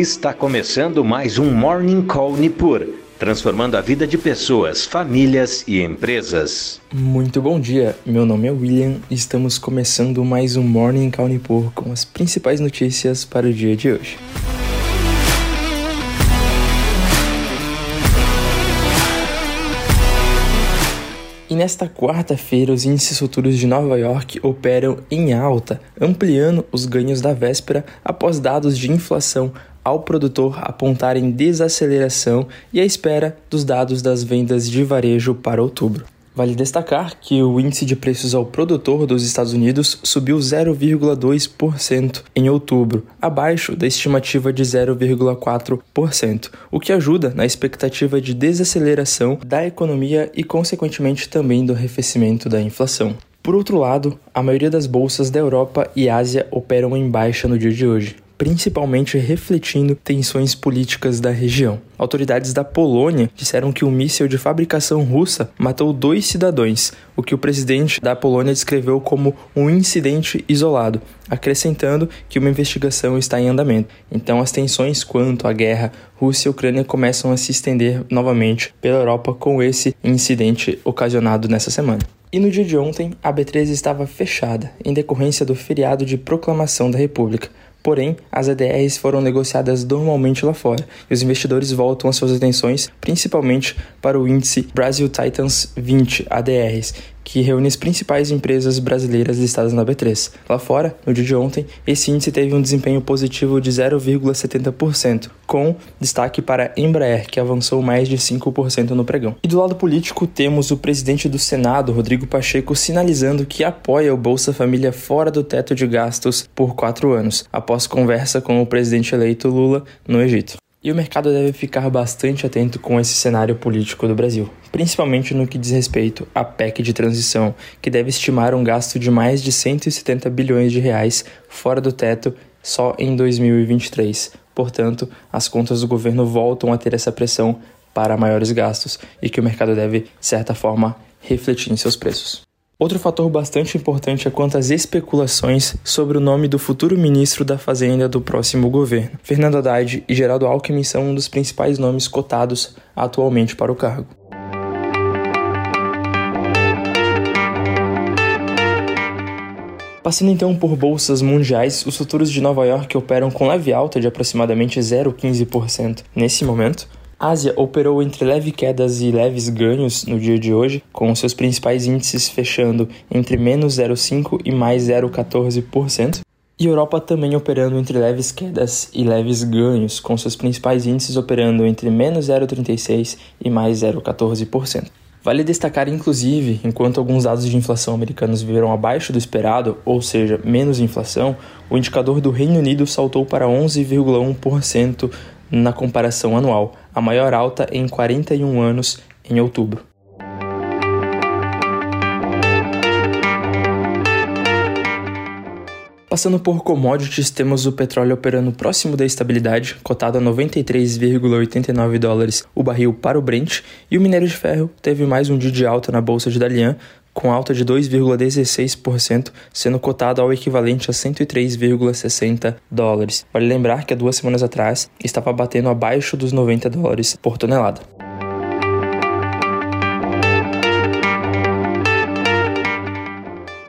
Está começando mais um Morning Call Nipur, transformando a vida de pessoas, famílias e empresas. Muito bom dia, meu nome é William e estamos começando mais um Morning Call Nipur com as principais notícias para o dia de hoje. E nesta quarta-feira, os índices futuros de Nova York operam em alta, ampliando os ganhos da véspera após dados de inflação ao produtor apontarem desaceleração e a espera dos dados das vendas de varejo para outubro. Vale destacar que o índice de preços ao produtor dos Estados Unidos subiu 0,2% em outubro, abaixo da estimativa de 0,4%, o que ajuda na expectativa de desaceleração da economia e, consequentemente, também do arrefecimento da inflação. Por outro lado, a maioria das bolsas da Europa e Ásia operam em baixa no dia de hoje, principalmente refletindo tensões políticas da região. Autoridades da Polônia disseram que um míssil de fabricação russa matou dois cidadãos, o que o presidente da Polônia descreveu como um incidente isolado, acrescentando que uma investigação está em andamento. Então, as tensões quanto à guerra Rússia e Ucrânia começam a se estender novamente pela Europa com esse incidente ocasionado nessa semana. E no dia de ontem, a B3 estava fechada, em decorrência do feriado de proclamação da República. Porém, as ADRs foram negociadas normalmente lá fora e os investidores voltam as suas atenções principalmente para o índice Brasil Titans 20 ADRs, que reúne as principais empresas brasileiras listadas na B3. Lá fora, no dia de ontem, esse índice teve um desempenho positivo de 0,70%, com destaque para Embraer, que avançou mais de 5% no pregão. E do lado político, temos o presidente do Senado, Rodrigo Pacheco, sinalizando que apoia o Bolsa Família fora do teto de gastos por quatro anos, após conversa com o presidente eleito Lula no Egito. E o mercado deve ficar bastante atento com esse cenário político do Brasil, principalmente no que diz respeito à PEC de transição, que deve estimar um gasto de mais de 170 bilhões de reais fora do teto só em 2023. Portanto, as contas do governo voltam a ter essa pressão para maiores gastos e que o mercado deve, de certa forma, refletir em seus preços. Outro fator bastante importante é quanto às especulações sobre o nome do futuro ministro da Fazenda do próximo governo. Fernando Haddad e Geraldo Alckmin são um dos principais nomes cotados atualmente para o cargo. Passando então por bolsas mundiais, os futuros de Nova York operam com leve alta de aproximadamente 0,15% nesse momento, Ásia operou entre leve quedas e leves ganhos no dia de hoje, com seus principais índices fechando entre menos 0,5% e mais 0,14%. E Europa também operando entre leves quedas e leves ganhos, com seus principais índices operando entre menos 0,36% e mais 0,14%. Vale destacar, inclusive, enquanto alguns dados de inflação americanos viram abaixo do esperado, ou seja, menos inflação, o indicador do Reino Unido saltou para 11,1% na comparação anual, a maior alta em 41 anos em outubro. Passando por commodities, temos o petróleo operando próximo da estabilidade, cotado a 93,89 dólares o barril para o Brent, e o minério de ferro teve mais um dia de alta na bolsa de Dalian, com alta de 2,16%, sendo cotado ao equivalente a 103,60 dólares. Vale lembrar que há duas semanas atrás estava batendo abaixo dos 90 dólares por tonelada.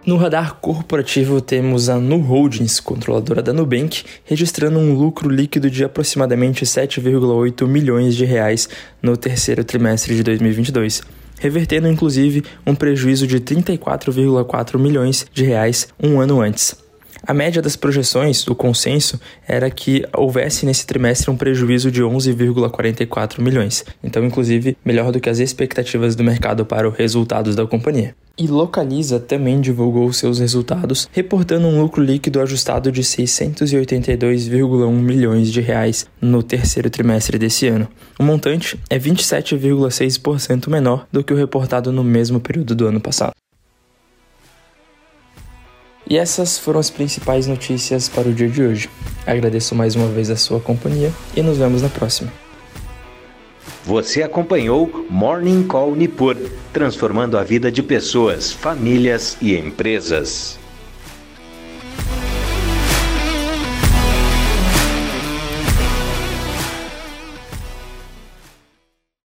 No radar corporativo temos a Nu Holdings, controladora da Nubank, registrando um lucro líquido de aproximadamente 7,8 milhões de reais no terceiro trimestre de 2022 revertendo inclusive um prejuízo de 34,4 milhões de reais um ano antes. A média das projeções, o consenso, era que houvesse nesse trimestre um prejuízo de 11,44 milhões. Então, inclusive, melhor do que as expectativas do mercado para os resultados da companhia. E Localiza também divulgou seus resultados, reportando um lucro líquido ajustado de 682,1 milhões de reais no terceiro trimestre desse ano. O montante é 27,6% menor do que o reportado no mesmo período do ano passado. E essas foram as principais notícias para o dia de hoje. Agradeço mais uma vez a sua companhia e nos vemos na próxima. Você acompanhou Morning Call Nipur, transformando a vida de pessoas, famílias e empresas.